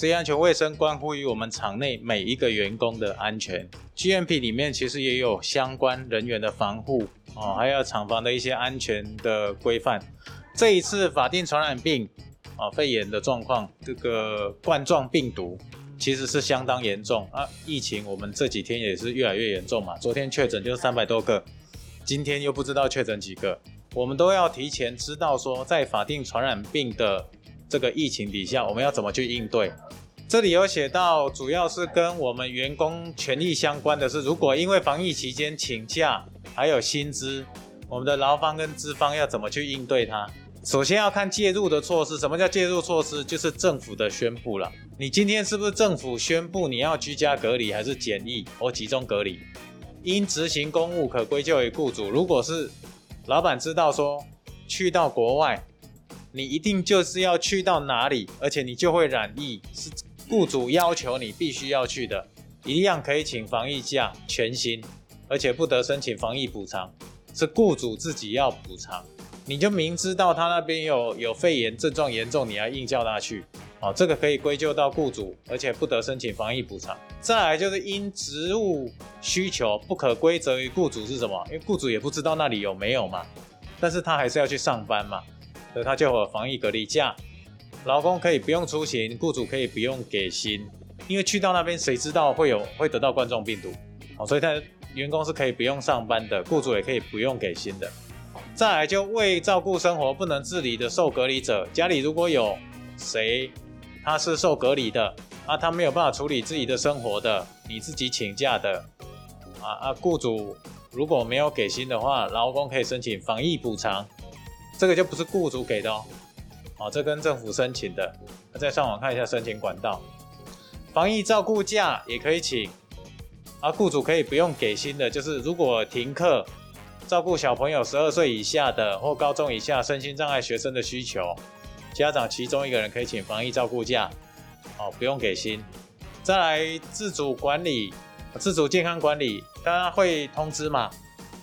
职业安全卫生关乎于我们厂内每一个员工的安全。GMP 里面其实也有相关人员的防护哦，还有厂房的一些安全的规范。这一次法定传染病啊，肺炎的状况，这个冠状病毒其实是相当严重啊。疫情我们这几天也是越来越严重嘛，昨天确诊就三百多个，今天又不知道确诊几个，我们都要提前知道说，在法定传染病的。这个疫情底下，我们要怎么去应对？这里有写到，主要是跟我们员工权益相关的是，如果因为防疫期间请假，还有薪资，我们的劳方跟资方要怎么去应对它？首先要看介入的措施。什么叫介入措施？就是政府的宣布了。你今天是不是政府宣布你要居家隔离，还是检疫或集中隔离？因执行公务可归咎于雇主。如果是老板知道说去到国外。你一定就是要去到哪里，而且你就会染疫，是雇主要求你必须要去的，一样可以请防疫假全薪，而且不得申请防疫补偿，是雇主自己要补偿。你就明知道他那边有有肺炎症状严重，你还硬叫他去，哦，这个可以归咎到雇主，而且不得申请防疫补偿。再来就是因职务需求不可归责于雇主是什么？因为雇主也不知道那里有没有嘛，但是他还是要去上班嘛。所以他就有防疫隔离假，劳工可以不用出行，雇主可以不用给薪，因为去到那边谁知道会有会得到冠状病毒，好，所以他员工是可以不用上班的，雇主也可以不用给薪的。再来就为照顾生活不能自理的受隔离者，家里如果有谁他是受隔离的，啊，他没有办法处理自己的生活的，你自己请假的，啊啊，雇主如果没有给薪的话，劳工可以申请防疫补偿。这个就不是雇主给的哦，哦，这跟政府申请的。再上网看一下申请管道，防疫照顾假也可以请，啊，雇主可以不用给薪的，就是如果停课照顾小朋友十二岁以下的或高中以下身心障碍学生的需求，家长其中一个人可以请防疫照顾假，哦，不用给薪。再来自主管理、自主健康管理，大家会通知嘛？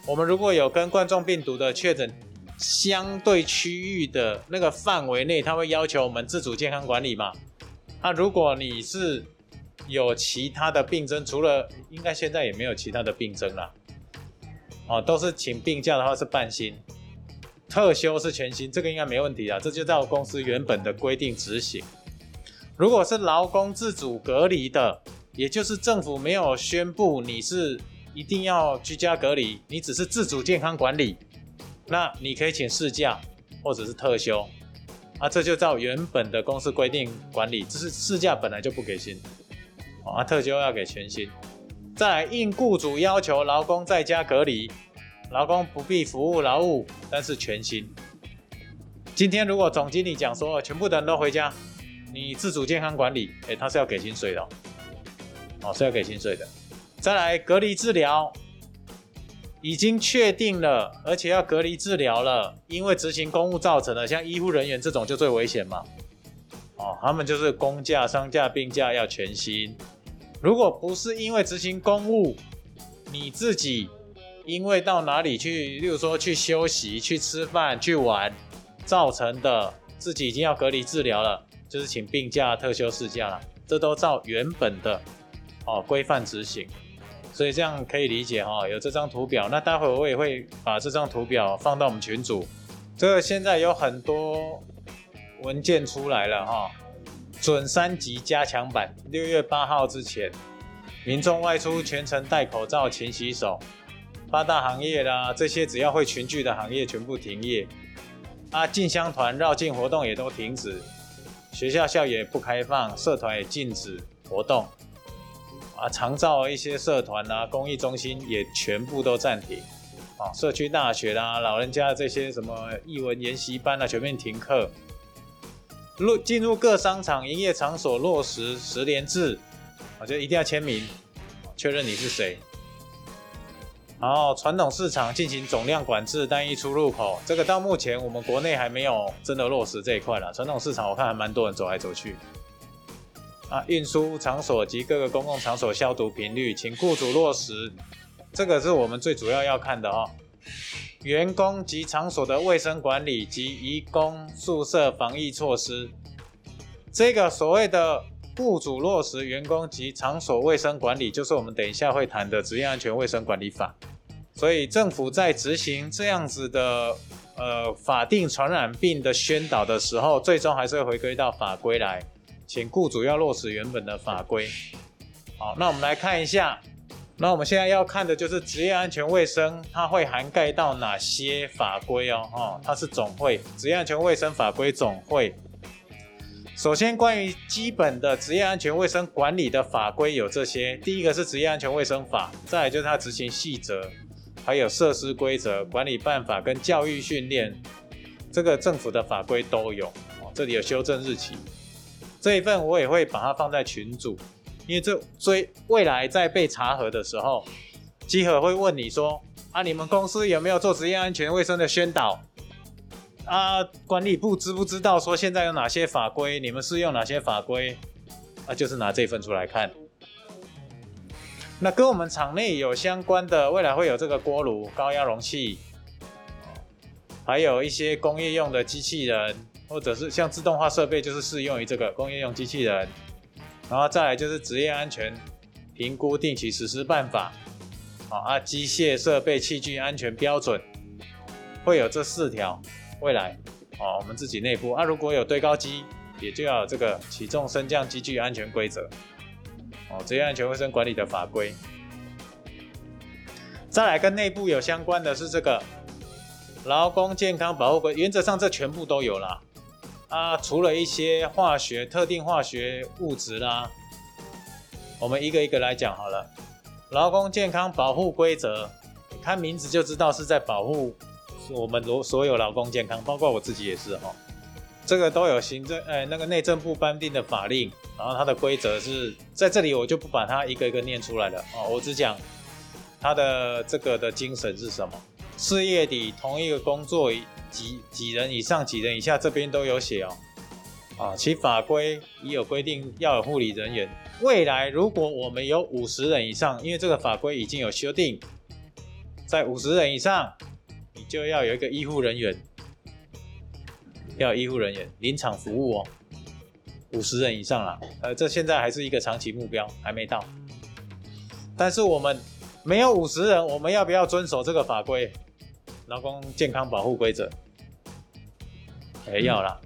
我们如果有跟冠状病毒的确诊。相对区域的那个范围内，他会要求我们自主健康管理嘛？那如果你是有其他的病症，除了应该现在也没有其他的病症了，哦，都是请病假的话是半薪，特休是全薪，这个应该没问题啊，这就照公司原本的规定执行。如果是劳工自主隔离的，也就是政府没有宣布你是一定要居家隔离，你只是自主健康管理。那你可以请事假或者是特休，啊，这就照原本的公司规定管理。只是事假本来就不给薪，啊，特休要给全薪。再来，应雇主要求，劳工在家隔离，劳工不必服务劳务，但是全薪。今天如果总经理讲说，全部的人都回家，你自主健康管理，哎，他是要给薪水的，哦，是要给薪水的。再来，隔离治疗。已经确定了，而且要隔离治疗了，因为执行公务造成的，像医护人员这种就最危险嘛。哦，他们就是公假、丧假、病假要全薪。如果不是因为执行公务，你自己因为到哪里去，例如说去休息、去吃饭、去玩，造成的自己已经要隔离治疗了，就是请病假、特休事假了，这都照原本的哦规范执行。所以这样可以理解哈，有这张图表，那待会我也会把这张图表放到我们群组。这个现在有很多文件出来了哈，准三级加强版，六月八号之前，民众外出全程戴口罩、勤洗手。八大行业啦，这些只要会群聚的行业全部停业。啊，进香团绕境活动也都停止，学校校也不开放，社团也禁止活动。啊，常造一些社团啊，公益中心也全部都暂停。啊，社区大学啦，老人家这些什么艺文研习班啊，全面停课。入进入各商场营业场所落实十连制，我觉得一定要签名，确认你是谁。然后传统市场进行总量管制，单一出入口，这个到目前我们国内还没有真的落实这一块了。传统市场我看还蛮多人走来走去。啊，运输场所及各个公共场所消毒频率，请雇主落实。这个是我们最主要要看的哦。员工及场所的卫生管理及移工宿舍防疫措施。这个所谓的雇主落实员工及场所卫生管理，就是我们等一下会谈的职业安全卫生管理法。所以政府在执行这样子的呃法定传染病的宣导的时候，最终还是会回归到法规来，请雇主要落实原本的法规。好，那我们来看一下，那我们现在要看的就是职业安全卫生，它会涵盖到哪些法规哦？哈，它是总会，职业安全卫生法规总会。首先，关于基本的职业安全卫生管理的法规有这些，第一个是职业安全卫生法，再来就是它执行细则。还有设施规则、管理办法跟教育训练，这个政府的法规都有哦。这里有修正日期，这一份我也会把它放在群组，因为这追未来在被查核的时候，稽核会问你说啊，你们公司有没有做职业安全卫生的宣导？啊，管理部知不知道说现在有哪些法规？你们适用哪些法规？啊，就是拿这份出来看。那跟我们厂内有相关的，未来会有这个锅炉、高压容器，还有一些工业用的机器人，或者是像自动化设备，就是适用于这个工业用机器人。然后再来就是职业安全评估定期实施办法，好啊，机械设备器具安全标准，会有这四条。未来，啊，我们自己内部啊，如果有堆高机，也就要有这个起重升降机具安全规则。哦，职业安全卫生管理的法规。再来跟内部有相关的是这个劳工健康保护规，原则上这全部都有啦。啊，除了一些化学特定化学物质啦，我们一个一个来讲好了。劳工健康保护规则，看名字就知道是在保护我们所所有劳工健康，包括我自己也是哈。这个都有行政，哎，那个内政部颁定的法令，然后它的规则是在这里，我就不把它一个一个念出来了哦，我只讲它的这个的精神是什么。事业底同一个工作几几人以上几人以下，这边都有写哦。啊，其法规已有规定要有护理人员。未来如果我们有五十人以上，因为这个法规已经有修订，在五十人以上，你就要有一个医护人员。要医护人员临场服务哦，五十人以上了，呃，这现在还是一个长期目标，还没到。但是我们没有五十人，我们要不要遵守这个法规？劳工健康保护规则？哎，要了。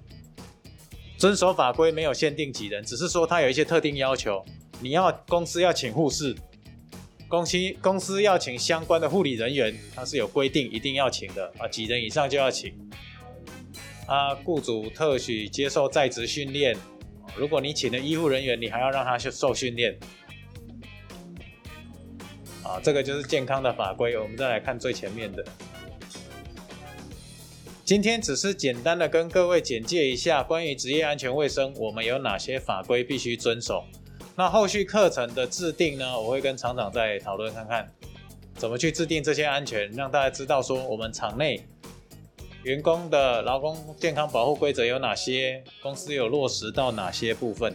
遵守法规没有限定几人，只是说它有一些特定要求，你要公司要请护士，公司公司要请相关的护理人员，它是有规定一定要请的啊，几人以上就要请。啊，雇主特许接受在职训练。如果你请的医护人员，你还要让他去受训练。啊，这个就是健康的法规。我们再来看最前面的。今天只是简单的跟各位简介一下关于职业安全卫生，我们有哪些法规必须遵守。那后续课程的制定呢，我会跟厂长再讨论看看，怎么去制定这些安全，让大家知道说我们厂内。员工的劳工健康保护规则有哪些？公司有落实到哪些部分？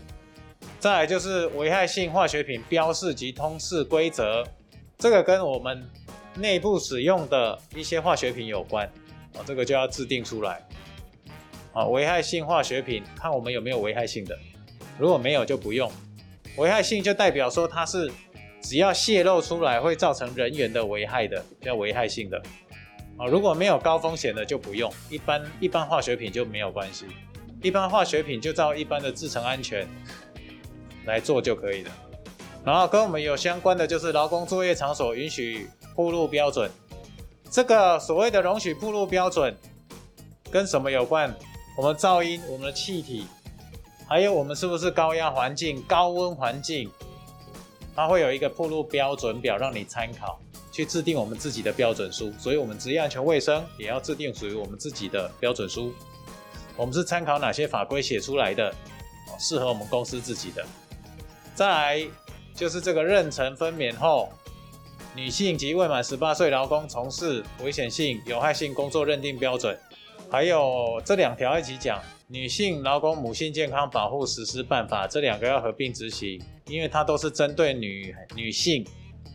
再来就是危害性化学品标示及通示规则，这个跟我们内部使用的一些化学品有关这个就要制定出来啊。危害性化学品，看我们有没有危害性的，如果没有就不用。危害性就代表说它是只要泄露出来会造成人员的危害的，叫危害性的。啊，如果没有高风险的就不用，一般一般化学品就没有关系，一般化学品就照一般的制成安全来做就可以了。然后跟我们有相关的就是劳工作业场所允许铺路标准，这个所谓的容许铺路标准跟什么有关？我们噪音、我们的气体，还有我们是不是高压环境、高温环境，它会有一个铺路标准表让你参考。去制定我们自己的标准书，所以我们职业安全卫生也要制定属于我们自己的标准书。我们是参考哪些法规写出来的，适合我们公司自己的。再来就是这个妊娠分娩后，女性及未满十八岁劳工从事危险性、有害性工作认定标准，还有这两条一起讲，女性劳工母性健康保护实施办法，这两个要合并执行，因为它都是针对女女性。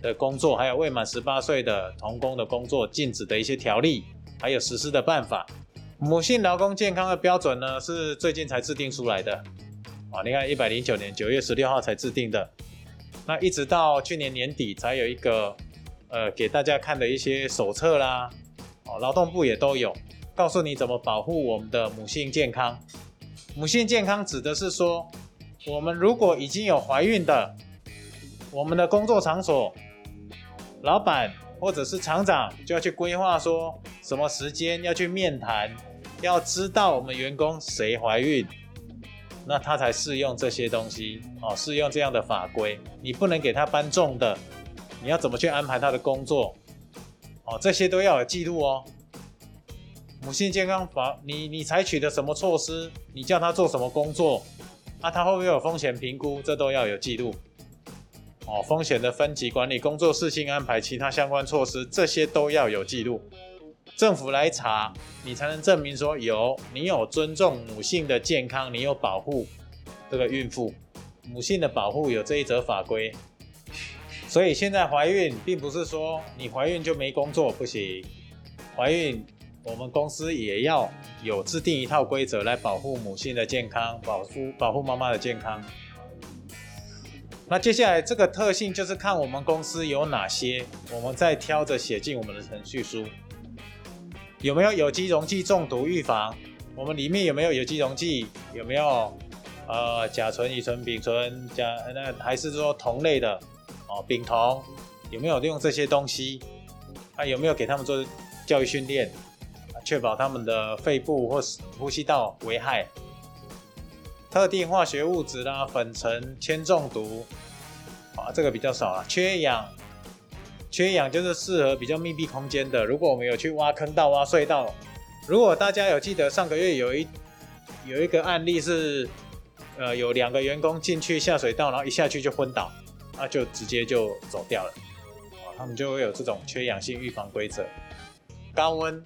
的工作，还有未满十八岁的童工的工作禁止的一些条例，还有实施的办法。母性劳工健康的标准呢，是最近才制定出来的。啊，你看一百零九年九月十六号才制定的，那一直到去年年底才有一个呃给大家看的一些手册啦，哦，劳动部也都有告诉你怎么保护我们的母性健康。母性健康指的是说，我们如果已经有怀孕的，我们的工作场所老板或者是厂长就要去规划说什么时间要去面谈，要知道我们员工谁怀孕。那他才适用这些东西哦，适用这样的法规。你不能给他搬重的，你要怎么去安排他的工作？哦，这些都要有记录哦。母性健康法，你你采取的什么措施？你叫他做什么工作？啊，他会不会有风险评估？这都要有记录。哦，风险的分级管理、工作事性安排、其他相关措施，这些都要有记录。政府来查，你才能证明说有你有尊重母性的健康，你有保护这个孕妇母性的保护有这一则法规。所以现在怀孕并不是说你怀孕就没工作不行，怀孕我们公司也要有制定一套规则来保护母性的健康，保护保护妈妈的健康。那接下来这个特性就是看我们公司有哪些，我们再挑着写进我们的程序书。有没有有机溶剂中毒预防？我们里面有没有有机溶剂？有没有呃甲醇、乙醇、丙醇、甲那还是说同类的哦？丙酮有没有利用这些东西？啊，有没有给他们做教育训练？确保他们的肺部或是呼吸道危害？特定化学物质啦，粉尘、铅中毒啊，这个比较少啊。缺氧。缺氧就是适合比较密闭空间的。如果我们有去挖坑道、挖隧道，如果大家有记得上个月有一有一个案例是，呃，有两个员工进去下水道，然后一下去就昏倒，那就直接就走掉了。啊，他们就会有这种缺氧性预防规则。高温，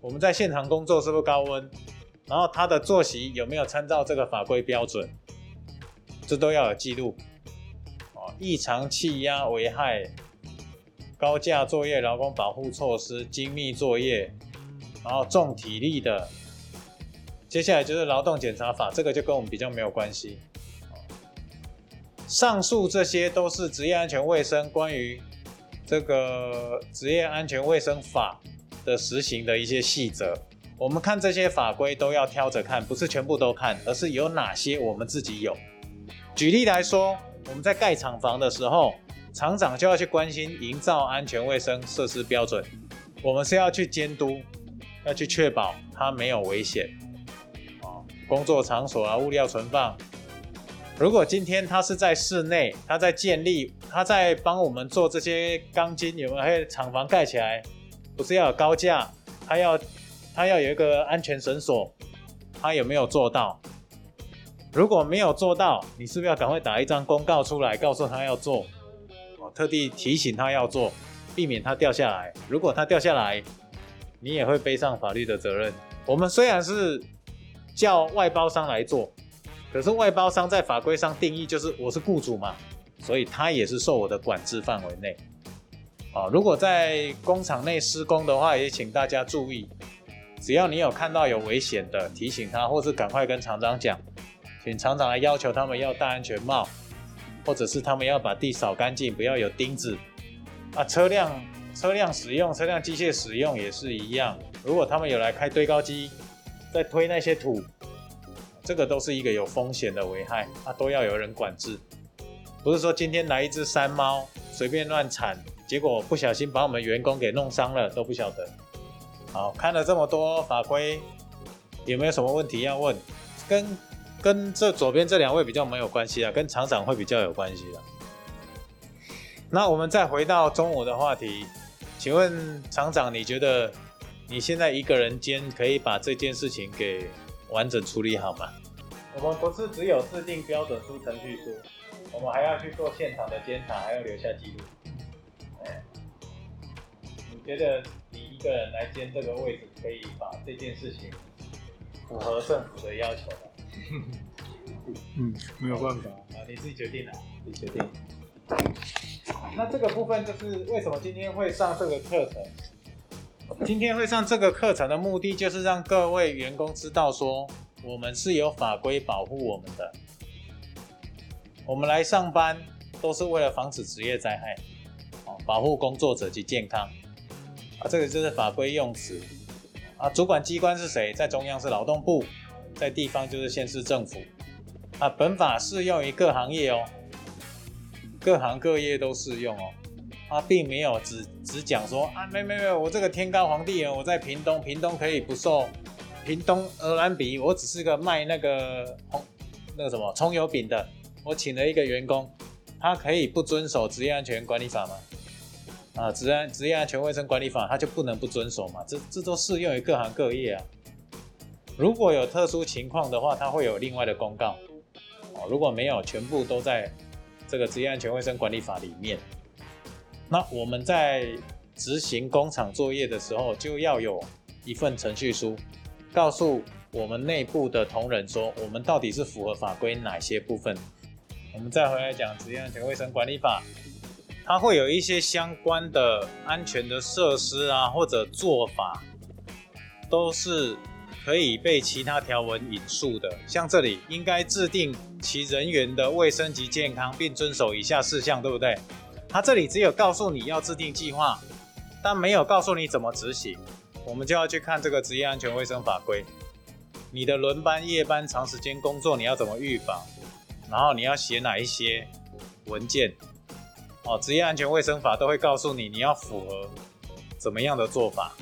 我们在现场工作是不是高温？然后他的作息有没有参照这个法规标准？这都要有记录。哦，异常气压危害。高价作业、劳工保护措施、精密作业，然后重体力的，接下来就是劳动检查法，这个就跟我们比较没有关系。上述这些都是职业安全卫生关于这个职业安全卫生法的实行的一些细则。我们看这些法规都要挑着看，不是全部都看，而是有哪些我们自己有。举例来说，我们在盖厂房的时候。厂长就要去关心营造安全卫生设施标准，我们是要去监督，要去确保它没有危险啊。工作场所啊，物料存放。如果今天他是在室内，他在建立，他在帮我们做这些钢筋，有没有？还有厂房盖起来，不是要有高架，他要他要有一个安全绳索，他有没有做到？如果没有做到，你是不是要赶快打一张公告出来，告诉他要做？我特地提醒他要做，避免他掉下来。如果他掉下来，你也会背上法律的责任。我们虽然是叫外包商来做，可是外包商在法规上定义就是我是雇主嘛，所以他也是受我的管制范围内。啊，如果在工厂内施工的话，也请大家注意，只要你有看到有危险的，提醒他，或是赶快跟厂长讲，请厂长来要求他们要戴安全帽。或者是他们要把地扫干净，不要有钉子啊。车辆车辆使用，车辆机械使用也是一样。如果他们有来开堆高机，在推那些土，这个都是一个有风险的危害啊，都要有人管制。不是说今天来一只山猫随便乱铲，结果不小心把我们员工给弄伤了，都不晓得。好，看了这么多法规，有没有什么问题要问？跟。跟这左边这两位比较没有关系啊，跟厂长会比较有关系的。那我们再回到中午的话题，请问厂长，你觉得你现在一个人兼可以把这件事情给完整处理好吗？我们不是只有制定标准书、程序书，我们还要去做现场的监察，还要留下记录。哎，你觉得你一个人来兼这个位置，可以把这件事情符合政府的要求吗？嗯，没有办法啊，你自己决定了，你决定。那这个部分就是为什么今天会上这个课程？今天会上这个课程的目的就是让各位员工知道说，我们是有法规保护我们的。我们来上班都是为了防止职业灾害，哦，保护工作者及健康，啊，这个就是法规用词，啊，主管机关是谁？在中央是劳动部，在地方就是县市政府，啊，本法适用于各行业哦，各行各业都适用哦，他，并没有只只讲说啊，没没没，我这个天高皇帝远，我在屏东，屏东可以不受。屏东鹅銮鼻，我只是个卖那个红那个什么葱油饼的，我请了一个员工，他可以不遵守职业安全管理法吗？啊，职安职业安全卫生管理法，他就不能不遵守嘛？这这都适用于各行各业啊。如果有特殊情况的话，他会有另外的公告。哦，如果没有，全部都在这个职业安全卫生管理法里面。那我们在执行工厂作业的时候，就要有一份程序书。告诉我们内部的同仁说，我们到底是符合法规哪些部分？我们再回来讲职业安全卫生管理法，它会有一些相关的安全的设施啊，或者做法，都是可以被其他条文引述的。像这里应该制定其人员的卫生及健康，并遵守以下事项，对不对？它这里只有告诉你要制定计划，但没有告诉你怎么执行。我们就要去看这个职业安全卫生法规，你的轮班、夜班、长时间工作，你要怎么预防？然后你要写哪一些文件？哦，职业安全卫生法都会告诉你你要符合怎么样的做法，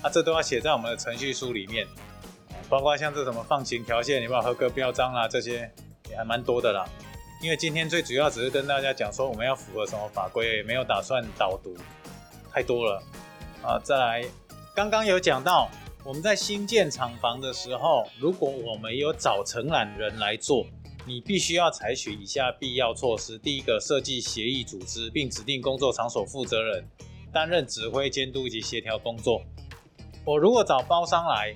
啊，这都要写在我们的程序书里面，包括像这什么放行条线、有没有合格标章啦，这些也还蛮多的啦。因为今天最主要只是跟大家讲说我们要符合什么法规，没有打算导读，太多了啊，再来。刚刚有讲到，我们在新建厂房的时候，如果我们有找承揽人来做，你必须要采取以下必要措施：第一个，设计协议组织，并指定工作场所负责人担任指挥、监督以及协调工作。我如果找包商来，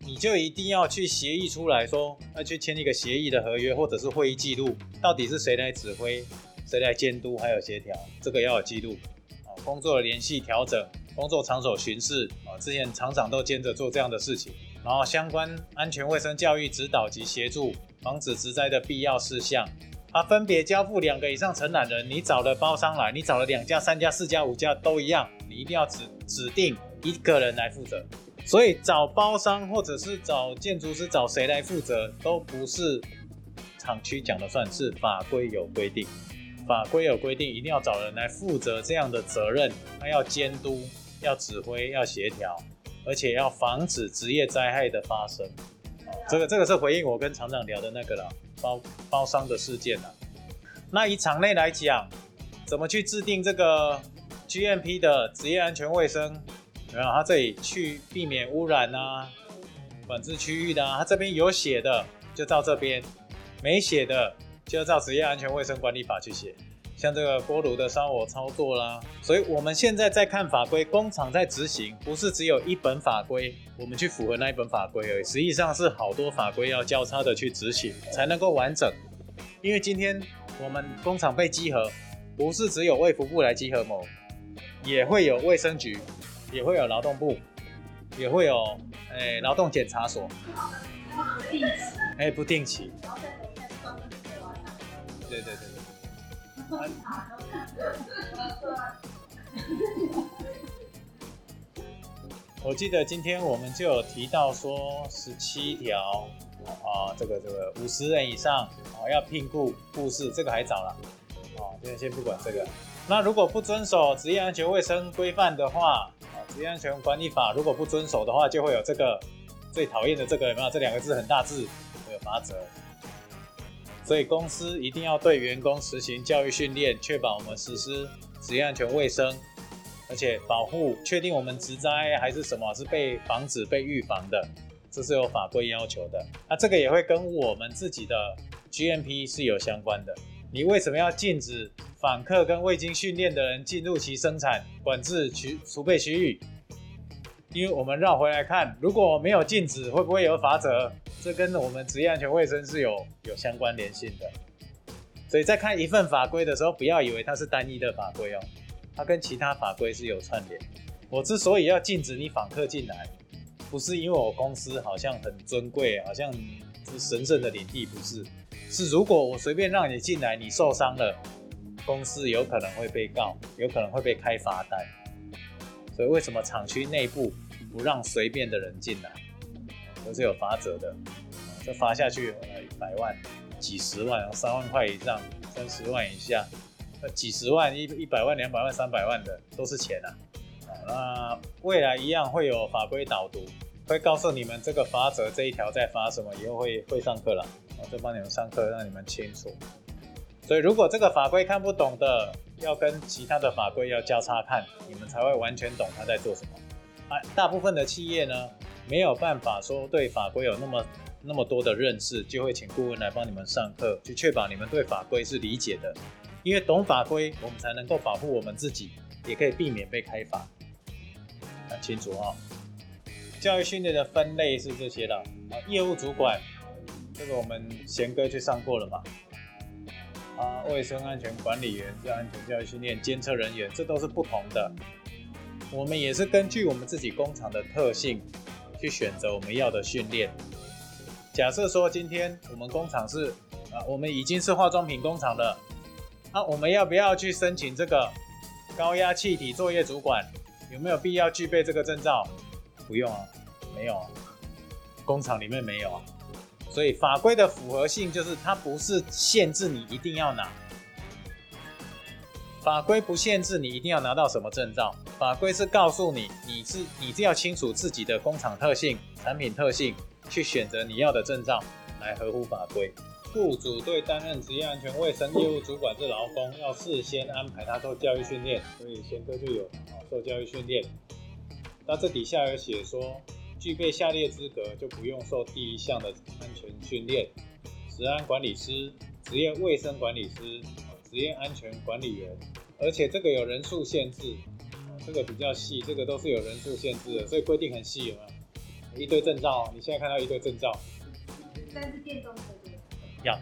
你就一定要去协议出来说，要去签一个协议的合约，或者是会议记录，到底是谁来指挥、谁来监督，还有协调，这个要有记录。啊，工作的联系调整。工作场所巡视啊，之前厂长都兼着做这样的事情，然后相关安全卫生教育指导及协助防止职灾的必要事项，啊，分别交付两个以上承揽人，你找了包商来，你找了两家、三家、四家、五家都一样，你一定要指指定一个人来负责。所以找包商或者是找建筑师找谁来负责，都不是厂区讲的算，是法规有规定，法规有规定一定要找人来负责这样的责任，他要监督。要指挥，要协调，而且要防止职业灾害的发生。这个这个是回应我跟厂长聊的那个了，包包商的事件了。那以厂内来讲，怎么去制定这个 GMP 的职业安全卫生？然后他这里去避免污染啊，管制区域的，他这边有写的就照这边，没写的就要照职业安全卫生管理法去写。像这个锅炉的烧火操作啦，所以我们现在在看法规，工厂在执行，不是只有一本法规，我们去符合那一本法规而已，实际上是好多法规要交叉的去执行，才能够完整。因为今天我们工厂被集合，不是只有卫福部来集合某，也会有卫生局，也会有劳动部，也会有诶劳动检查所，不定期，哎不定期，对对对对。我记得今天我们就有提到说十七条啊，这个这个五十人以上啊要聘雇护士，这个还早了。啊，今天先不管这个。那如果不遵守职业安全卫生规范的话职业安全管理法如果不遵守的话，就会有这个最讨厌的这个有没有？这两个字很大字，会有罚则。所以公司一定要对员工实行教育训练，确保我们实施职业安全卫生，而且保护确定我们职灾还是什么是被防止被预防的，这是有法规要求的。那这个也会跟我们自己的 GMP 是有相关的。你为什么要禁止访客跟未经训练的人进入其生产管制区储备区域？因为我们绕回来看，如果没有禁止，会不会有法则？这跟我们职业安全卫生是有有相关联性的。所以在看一份法规的时候，不要以为它是单一的法规哦，它跟其他法规是有串联。我之所以要禁止你访客进来，不是因为我公司好像很尊贵，好像是神圣的领地，不是，是如果我随便让你进来，你受伤了，公司有可能会被告，有可能会被开罚单。所以为什么厂区内部不让随便的人进来，都是有罚则的。这罚下去，呃，一百万、几十万、三万块以上、三十万以下，呃，几十万、一一百万、两百万、三百万的都是钱啊。那未来一样会有法规导读，会告诉你们这个法则这一条在罚什么，以后会会上课了，我就帮你们上课，让你们清楚。所以如果这个法规看不懂的，要跟其他的法规要交叉看，你们才会完全懂他在做什么。啊，大部分的企业呢，没有办法说对法规有那么那么多的认识，就会请顾问来帮你们上课，去确保你们对法规是理解的。因为懂法规，我们才能够保护我们自己，也可以避免被开罚。很清楚哈，教育训练的分类是这些的啊，业务主管，这个我们贤哥去上过了嘛？啊，卫生安全管理员是安全教育训练监测人员，这都是不同的。我们也是根据我们自己工厂的特性去选择我们要的训练。假设说今天我们工厂是啊，我们已经是化妆品工厂了，那我们要不要去申请这个高压气体作业主管？有没有必要具备这个证照？不用啊，没有，工厂里面没有啊。所以法规的符合性就是它不是限制你一定要拿，法规不限制你一定要拿到什么证照，法规是告诉你你是你是要清楚自己的工厂特性、产品特性，去选择你要的证照来合乎法规。雇主对担任职业安全卫生业务主管这劳工要事先安排他做教育训练，所以贤哥就有做教育训练。那这底下有写说，具备下列资格就不用受第一项的安全训练：职安管理师、职业卫生管理师、职业安全管理员。而且这个有人数限制，这个比较细，这个都是有人数限制的，所以规定很细，有没有？一堆证照，你现在看到一堆证照。但是电动车。要，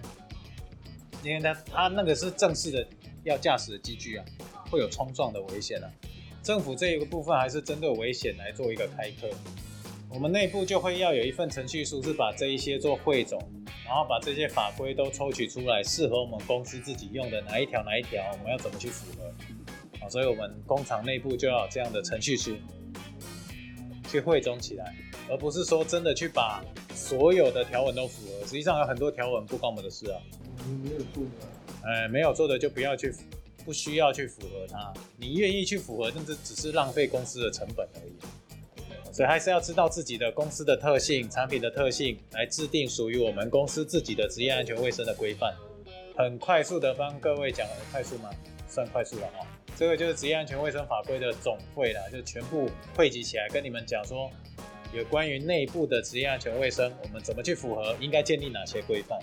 因为它它那个是正式的要驾驶的机具啊，会有冲撞的危险啊。政府这一个部分还是针对危险来做一个开课，我们内部就会要有一份程序书，是把这一些做汇总，然后把这些法规都抽取出来，适合我们公司自己用的哪一条哪一条，我们要怎么去符合啊？所以我们工厂内部就要有这样的程序书，去汇总起来。而不是说真的去把所有的条文都符合，实际上有很多条文不关我们的事啊。没有做的，哎，没有做的就不要去，不需要去符合它。你愿意去符合，甚至只是浪费公司的成本而已。所以还是要知道自己的公司的特性、产品的特性，来制定属于我们公司自己的职业安全卫生的规范。很快速的帮各位讲，快速吗？算快速了哈。这个就是职业安全卫生法规的总汇了，就全部汇集起来跟你们讲说。有关于内部的职业安全卫生，我们怎么去符合？应该建立哪些规范？